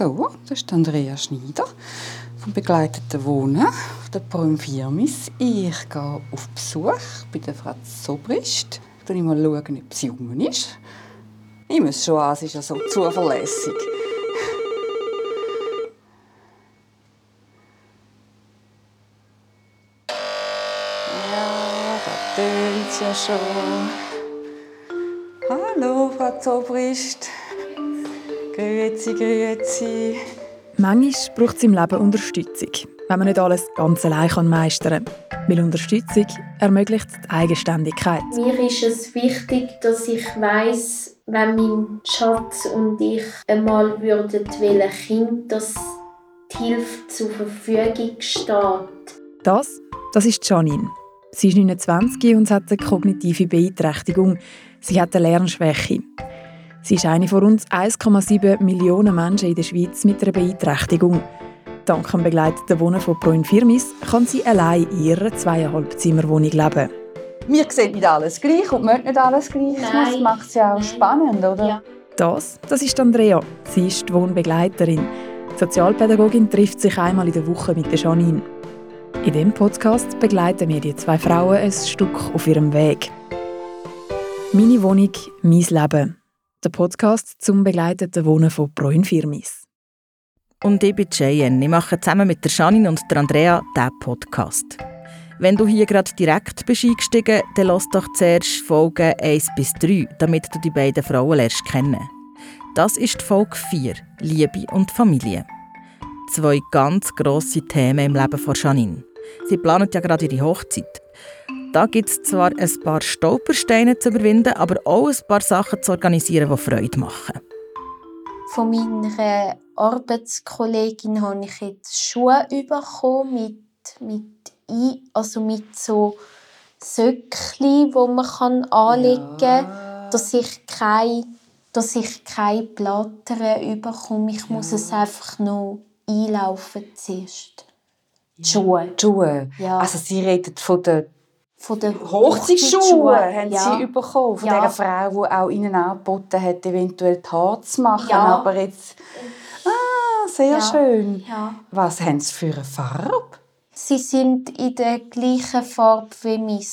So, das ist Andrea Schneider vom begleiteten Wohnen auf der Prüm Firmis. Ich gehe auf Besuch bei der Frau Sobrist. Ich schaue mal, ob sie jung ist. Ich muss schon an, sie ist ja so zuverlässig. Ja, da tönt es ja schon. Hallo, Frau Zobrist. Grüezi, grüezi. Manchmal braucht es im Leben Unterstützung, wenn man nicht alles ganz allein meistern kann. Weil Unterstützung ermöglicht die Eigenständigkeit. Mir ist es wichtig, dass ich weiß, wenn mein Schatz und ich einmal würden wollen, Kind, dass die Hilfe zur Verfügung steht. Das, das ist Janine. Sie ist 29 und hat eine kognitive Beeinträchtigung. Sie hat eine Lernschwäche. Sie ist eine von rund 1,7 Millionen Menschen in der Schweiz mit einer Beeinträchtigung. Dank dem begleiteten Wohnen von Proin Firmis kann sie allein in ihrer zweieinhalb Zimmerwohnung leben. Wir sehen nicht alles gleich und möchten nicht alles gleich. Nein. Das macht es ja auch spannend, oder? Ja. Das, das ist Andrea. Sie ist die Wohnbegleiterin. Die Sozialpädagogin trifft sich einmal in der Woche mit der Janine. In diesem Podcast begleiten wir die zwei Frauen ein Stück auf ihrem Weg. Meine Wohnung, mein Leben. Der Podcast zum begleiteten Wohnen von Proin Firmis. Und ich bin Cheyenne. Ich mache zusammen mit der Janine und der Andrea diesen Podcast. Wenn du hier gerade direkt bist eingestiegen, dann lass doch zuerst Folgen 1 bis 3, damit du die beiden Frauen lernst kennen. Das ist Folge 4, Liebe und Familie. Zwei ganz grosse Themen im Leben von Janine. Sie planet ja gerade ihre Hochzeit. Da gibt es zwar ein paar Stolpersteine zu überwinden, aber auch ein paar Sachen zu organisieren, die Freude machen. Von meiner Arbeitskollegin habe ich jetzt Schuhe bekommen mit, mit, ein, also mit so Söckli, wo man kann anlegen kann, dass ich keine dass ich keine Blattern bekomme. Ich muss es einfach noch einlaufen zuerst. Die Schuhe. Die Schuhe. Ja. Also Sie reden von den Von den Hochzeitsschuhen, haben ja. Sie bekommen. Von Ja. dieser Frau, die auch Ihnen angeboten hat, eventuell die Haare zu machen. Ja. Aber jetzt... Ah, sehr Ja. schön. Ja. Was haben Sie für eine Farbe? Sie sind in der gleichen Farbe wie mein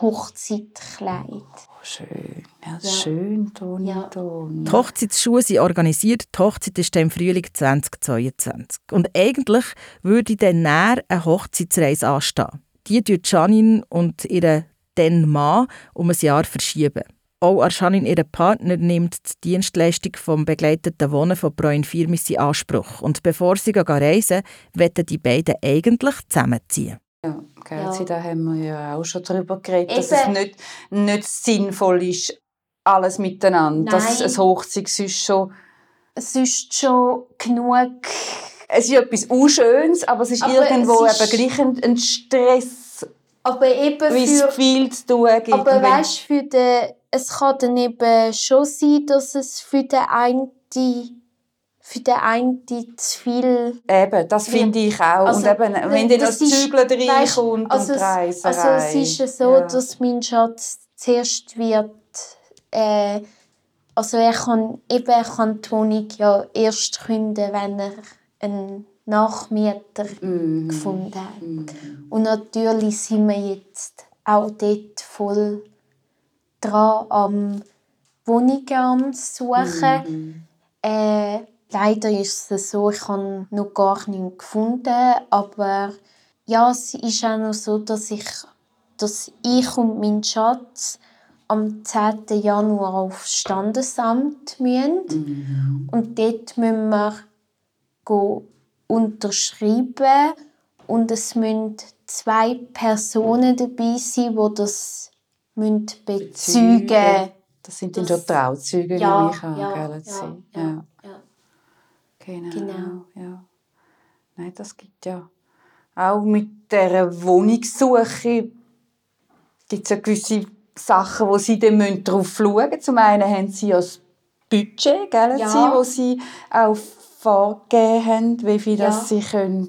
Hochzeitkleid. Oh, schön. Ja, Ja. schön, Ton, Ja. Ton. Die Hochzeitsschuhe sind organisiert. Die Hochzeit ist dann im Frühling 2022. Und eigentlich würde dann näher eine Hochzeitsreise anstehen. Die tun Janine und ihre dann Mann um ein Jahr verschieben. Auch an Janine, ihre Partner, nimmt die Dienstleistung vom begleiteten Wohnen von Proin Firmis in Anspruch. Und bevor sie gehen reisen, wollen die beiden eigentlich zusammenziehen. Ja, gell, Ja. Da haben wir ja auch schon darüber geredet, dass es Eben. nicht, nicht sinnvoll ist, alles miteinander. Dass Nein. ein Hochzeit sonst schon... Es ist schon genug. Es ist etwas Unschönes, aber es ist Aber irgendwo es ist- eben gleich ein, ein Stress, Aber eben wie es viel zu tun gibt. Aber weißt für den, es kann dann eben schon sein, dass es für den einen, für den einen zu viel. Eben, das finde ich auch. Also, und eben, wenn dann das das ist- Zügeln weisst, reinkommt also und es-. Also es ist ja so, Ja. dass mein Schatz zuerst wird. Äh, also er kann, eben, er kann die Wohnung ja erst künden, wenn er einen Nachmieter Mhm. gefunden hat. Und natürlich sind wir jetzt auch dort voll dran am Wohnungen am Suchen. Mhm. Äh, leider ist es so, ich habe noch gar nichts gefunden, aber ja, es ist auch noch so, dass ich, dass ich und mein Schatz am 10. Januar aufs Standesamt müssen. Und dort müssen wir unterschreiben und es müssen zwei Personen dabei sein, die das müssen bezeugen Das sind dann Das- schon Trauzeuge, Ja, nehme ich ja, ja, ja, ja. ja. Genau. Genau. Ja. Nein, das gibt ja auch mit der Wohnungssuche gibt es ja gewisse Sachen, wo sie dann müssen drauf schauen müssen. Zum einen haben sie ja das Budget, gell, Ja. sie, wo sie auch vorgegeben haben, wie viel Ja. das sie können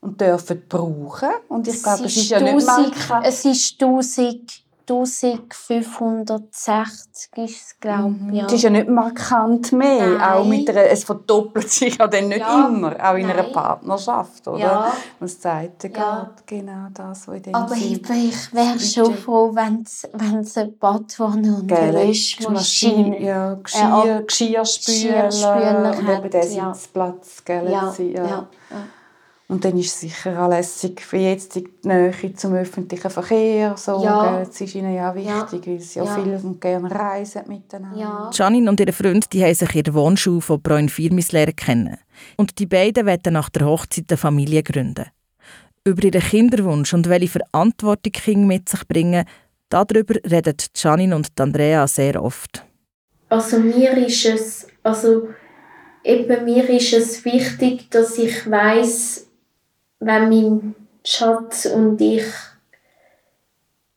und dürfen brauchen. Und ich Es glaube, es ist ist ja nicht mal 1000 Es ist 1000 1560 ist es, glaube ich. Ja. Es ist ja nicht markant mehr. Nein. Auch mit einer, es verdoppelt sich ja dann nicht Ja. immer, auch in einer Nein. Partnerschaft, oder? Ja. Was sagt der Ja. geht, genau das, was in dem Aber Sinn- ich wäre schon froh, wenn es eine Badwanne und eine Gell, Waschmaschine ja, Äh, Geschirr, ab- Geschirrspüler, Geschirrspüler und eben der ja. Sitzplatz, gell, ja, ja. ja. Und dann ist es sicher auch lässig für jetzt die Nähe zum öffentlichen Verkehr. So, Ja. Das ist ihnen ja wichtig, weil sie ja, Ja. viel und gerne reisen miteinander. Ja. Janine und ihre Freund die haben sich in der Wohnschule von Bräun Firmis lernen kennen. Und die beiden wollen nach der Hochzeit eine Familie gründen. Über ihren Kinderwunsch und welche Verantwortung Kinder mit sich bringen, darüber reden Janine und Andrea sehr oft. Also mir ist es, also eben mir ist es wichtig, dass ich weiß, wenn mein Schatz und ich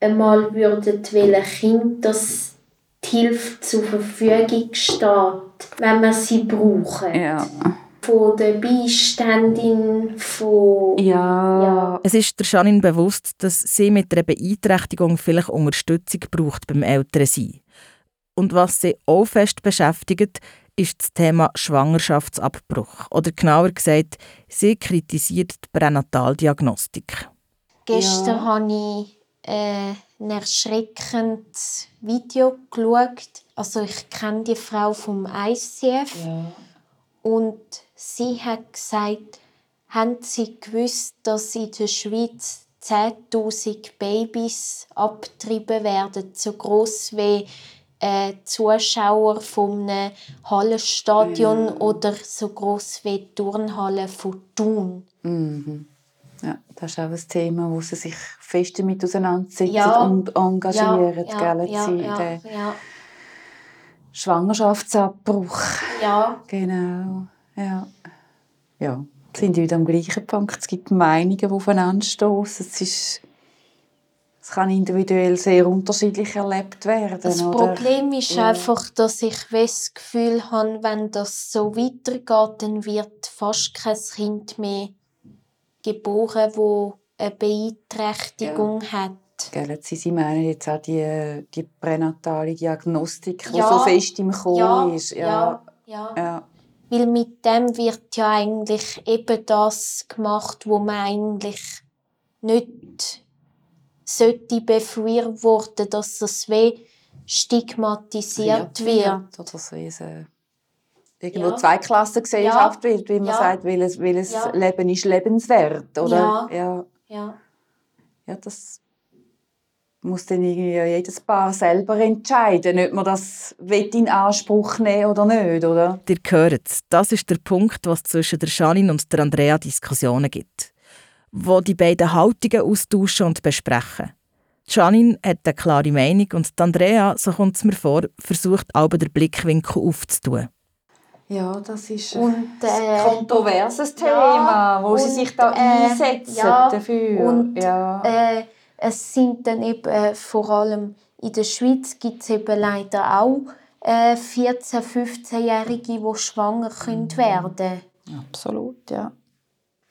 einmal würden wollen Kind, dass die Hilfe zur Verfügung steht, wenn wir sie brauchen. Ja. Von der Beiständin, von Ja. Ja. Es ist der Janine bewusst, dass sie mit einer Beeinträchtigung vielleicht Unterstützung braucht beim Ältersein. Und was sie auch fest beschäftigt, ist das Thema Schwangerschaftsabbruch. Oder genauer gesagt, sie kritisiert die Pränataldiagnostik. Gestern Ja. habe ich äh, ein erschreckendes Video geschaut. Also ich kenne die Frau vom ICF und sie hat gesagt, haben Sie gewusst, dass in der Schweiz 10.000 Babys abgetrieben werden, so groß wie äh, Zuschauer von einem Hallenstadion oder so groß wie die Turnhalle von Thun. Mhm. Ja, das ist auch ein Thema, wo sie sich fest damit auseinandersetzen Ja. und engagieren. ja, gell, ja, ja, ja, Schwangerschaftsabbruch. ja. Genau. Ja. ja. Sind wir wieder am gleichen Punkt. Es gibt Meinungen, die aufeinanderstoßen. Es ist es kann individuell sehr unterschiedlich erlebt werden. Das oder? Problem ist Ja. einfach, dass ich das Gefühl habe, wenn das so weitergeht, dann wird fast kein Kind mehr geboren, wo eine Beeinträchtigung hat. Gell, Sie, meinen jetzt auch die, die pränatale Diagnostik, die Ja. so fest im Ja, ist. ja, ja. ja. Weil mit dem wird ja eigentlich eben das gemacht, wo man eigentlich nicht sollte befürworten, dass das weh stigmatisiert wird. Oder so wie es, äh, irgendwo Ja. Zweiklassengesellschaft wird, wie man Ja. sagt, weil es, weil es Ja. Leben ist lebenswert, oder? Ja. ja. Ja. Ja, das muss dann irgendwie ja jedes Paar selber entscheiden, ob man das in Anspruch nehmen oder nicht, oder? Ihr hört es, das ist der Punkt, was zwischen der Janine und der Andrea Diskussionen gibt. Wo die beiden Haltungen austauschen und besprechen. Janine hat eine klare Meinung und Andrea, so kommt es mir vor, versucht aber den Blickwinkel aufzutun. Ja, das ist Und, äh, ein kontroverses Thema, ja, wo sie und, sich da äh, einsetzen ja, dafür. und, ja. Äh, es sind dann eben äh, vor allem in der Schweiz gibt es eben leider auch äh, 14-, 15-Jährige, die schwanger können werden Absolut, ja.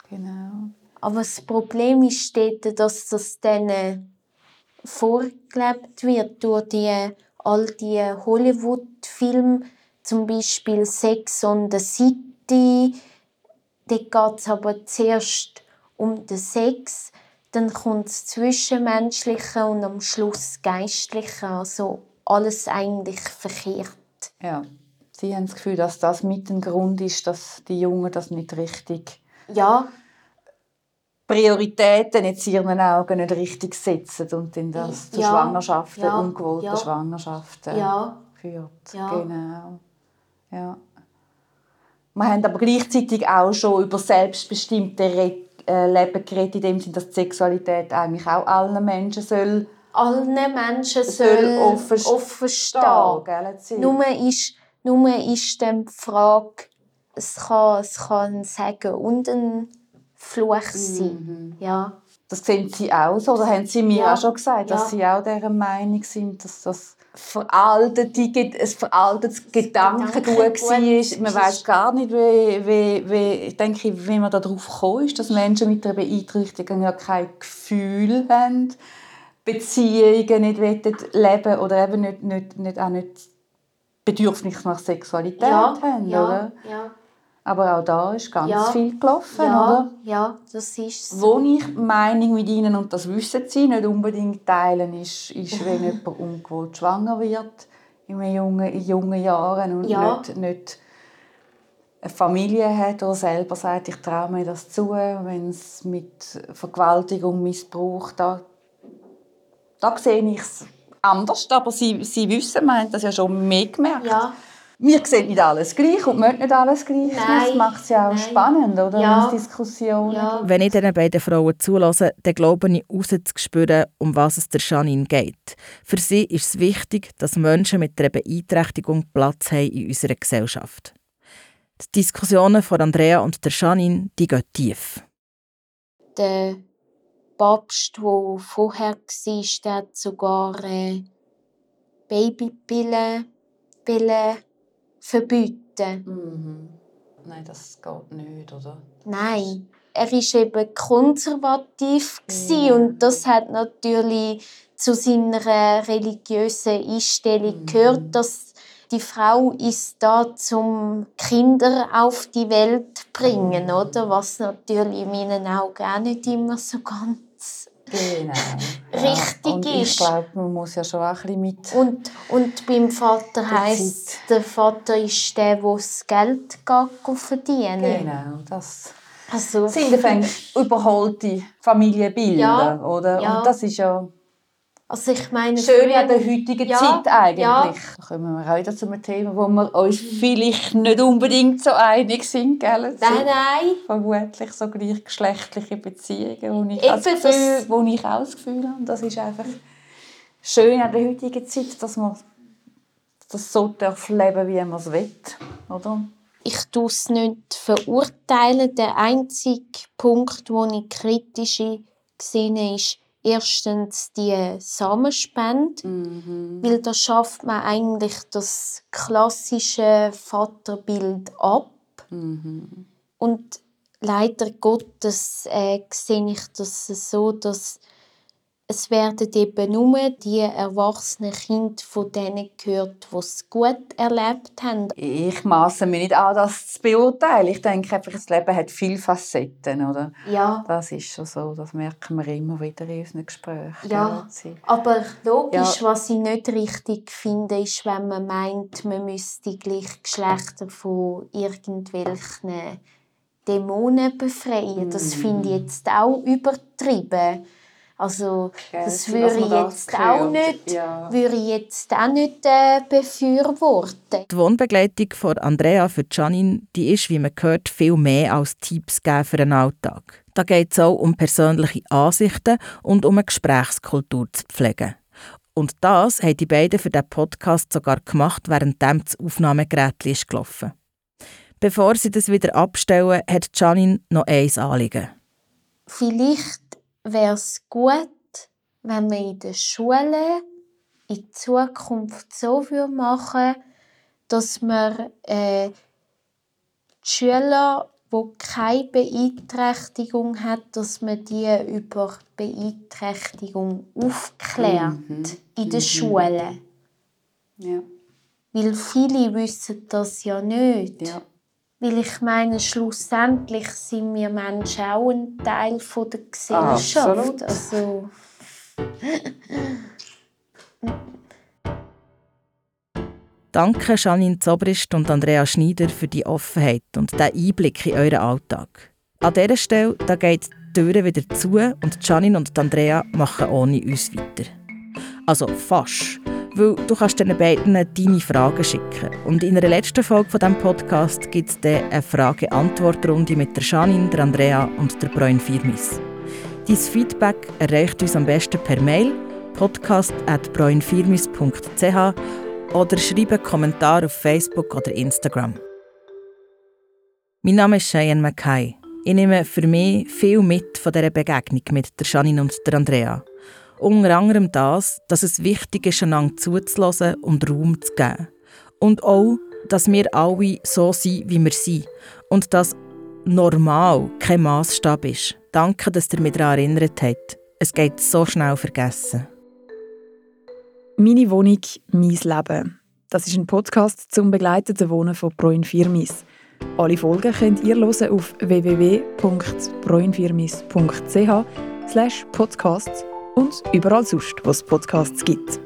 Genau. Aber das Problem ist dort, dass das dann äh, vorgelebt wird durch die, all die Hollywood-Filme, zum Beispiel Sex on the City. Dort geht es aber zuerst um den Sex, dann kommt das Zwischenmenschliche und am Schluss das Geistliche. Also alles eigentlich verkehrt. Ja. Sie haben das Gefühl, dass das mit ein Grund ist, dass die Jungen das nicht richtig Ja, Prioritäten jetzt in ihren Augen nicht richtig setzen und dann das zu Ja, Schwangerschaften, ja, ungewollten ja. Schwangerschaften Ja. führt. Ja. Genau. Ja. Wir haben aber gleichzeitig auch schon über selbstbestimmte Re äh, Leben geredet, in dem Sinne, dass die Sexualität eigentlich auch allen Menschen soll allen Menschen Soll offen offen, stehen. Gell. Nur ist, nur ist dann die Frage, es kann, es kann ein Segen und ein Fluch sein. Ja. Das sehen Sie auch so, oder haben Sie mir Ja. auch schon gesagt, dass Ja. Sie auch dieser Meinung sind, dass das veraltete, ein veraltetes Gedankengut war. ist- Man weiß gar nicht, wie, wie, wie, ich denke, wie man darauf gekommen ist, dass Menschen mit einer Beeinträchtigung ja kein Gefühl haben Beziehungen nicht leben oder eben nicht, nicht, nicht, auch nicht Bedürfnis nach Sexualität ja, haben, ja, oder? Ja. Aber auch da ist ganz Ja. viel gelaufen, Ja, oder? ja, das ist so. Wo ich Meinung mit ihnen, und das wissen sie, nicht unbedingt teilen, ist, ist wenn jemand ungewollt schwanger wird in jungen, in jungen Jahren und Ja. nicht, nicht eine Familie hat oder selber sagt, ich traue mir das zu, wenn es mit Vergewaltigung, Missbrauch, da, da sehe ich es anders, aber sie, sie wissen, man hat das ja schon mehr gemerkt. Ja, Wir sehen nicht alles gleich und möchten nicht alles gleich. Nein, das macht es ja auch nein. spannend, oder? Ja. Diskussionen Ja. Wenn ich diesen beiden Frauen zulasse, dann glaube ich, rauszuspüren, um was es der Janine geht. Für sie ist es wichtig, dass Menschen mit einer Beeinträchtigung Platz haben in unserer Gesellschaft. Die Diskussionen von Andrea und der Janine, die gehen tief. der Papst, der vorher war, der hat sogar äh, Babypillen verbieten. Mhm. Nein, das geht nicht, oder? Nein, er war eben konservativ Ja. und das hat natürlich zu seiner religiösen Einstellung Mhm. gehört, dass die Frau ist da zum Kinder auf die Welt Mhm. bringen, oder? Was natürlich in meinen Augen auch nicht immer so ganz Genau. Richtig und Ich ist. glaube, man muss ja schon auch ein bisschen mit. Und, und beim Vater Zeit. der Vater ist der, der das Geld geht verdienen Genau, das Also, sind überholte Familienbilder, Ja, oder? ja. Und das ist ja also ich meine, schön an der heutigen Ja, Zeit eigentlich. ja. Da kommen wir auch wieder zu einem Thema, wo wir uns vielleicht nicht unbedingt so einig sind, gell? Nein, nein. vermutlich so gleichgeschlechtliche Beziehungen, wo ich, Eben, das Gefühl, wo ich auch das Gefühl habe, das ist einfach schön an der heutigen Zeit, dass man das so darf leben, wie man es will, oder? Ich tue es nicht verurteilen. Der einzige Punkt, wo ich kritisch gesehen ist, erstens die Samenspende. Weil da schafft man eigentlich das klassische Vaterbild ab. Und leider Gottes äh, sehe ich das so, dass es werden eben nur die erwachsenen Kinder von denen gehört, die es gut erlebt haben. Ich maße mir nicht an, das zu beurteilen. Ich denke einfach, das Leben hat viele Facetten, oder? Ja, Das ist schon so, das merken wir immer wieder in unseren Gesprächen. Ja. sie- aber logisch, Ja. was ich nicht richtig finde, ist, wenn man meint, man müsste gleich Geschlechter von irgendwelchen Dämonen befreien. Das finde ich jetzt auch übertrieben. Also das würde ich das jetzt auch nicht, Ja. würde ich jetzt auch nicht äh, befürworten. Die Wohnbegleitung von Andrea für Janine, die ist, wie man hört, viel mehr als Tipps geben für den Alltag. Da geht es auch um persönliche Ansichten und um eine Gesprächskultur zu pflegen. Und das haben die beiden für diesen Podcast sogar gemacht, während das Aufnahmegerät ist gelaufen. Bevor sie das wieder abstellen, hat Janine noch eins Anliegen. Vielleicht wäre es gut, wenn man in der Schule in Zukunft so würde machen dass man äh, die Schüler, die keine Beeinträchtigung haben, dass man die über Beeinträchtigung aufklärt in der Schule. Ja. Weil viele wissen das ja nicht. Ja. Weil ich meine, schlussendlich sind wir Menschen auch ein Teil von der Gesellschaft. Absolut. Also, Danke Janine Zobrist und Andrea Schneider für die Offenheit und den Einblick in euren Alltag. An dieser Stelle da geht die Tür wieder zu und Janine und Andrea machen ohne uns weiter. Also fast, weil du kannst den beiden deine Fragen schicken. Und in der letzten Folge von diesem Podcast gibt es dann eine Frage-Antwort-Runde mit der Janine, der Andrea und der Bräun Firmis. Dein Feedback erreicht uns am besten per Mail podcast.bräunfirmis.ch oder schreibe einen Kommentar auf Facebook oder Instagram. Mein Name ist Cheyenne Mackay. Ich nehme für mich viel mit von dieser Begegnung mit der Janine und der Andrea. Unter anderem das, dass es wichtig ist, einander zuzulassen und Raum zu geben. Und auch, dass wir alle so sind, wie wir sind. Und dass normal kein Maßstab ist. Danke, dass ihr mich daran erinnert habt. Es geht so schnell vergessen. Meine Wohnung, mein Leben. Das ist ein Podcast zum begleiteten Wohnen von Proinfirmis. Alle Folgen könnt ihr hören auf www.proinfirmis.ch podcast und überall sonst, wo es Podcasts gibt.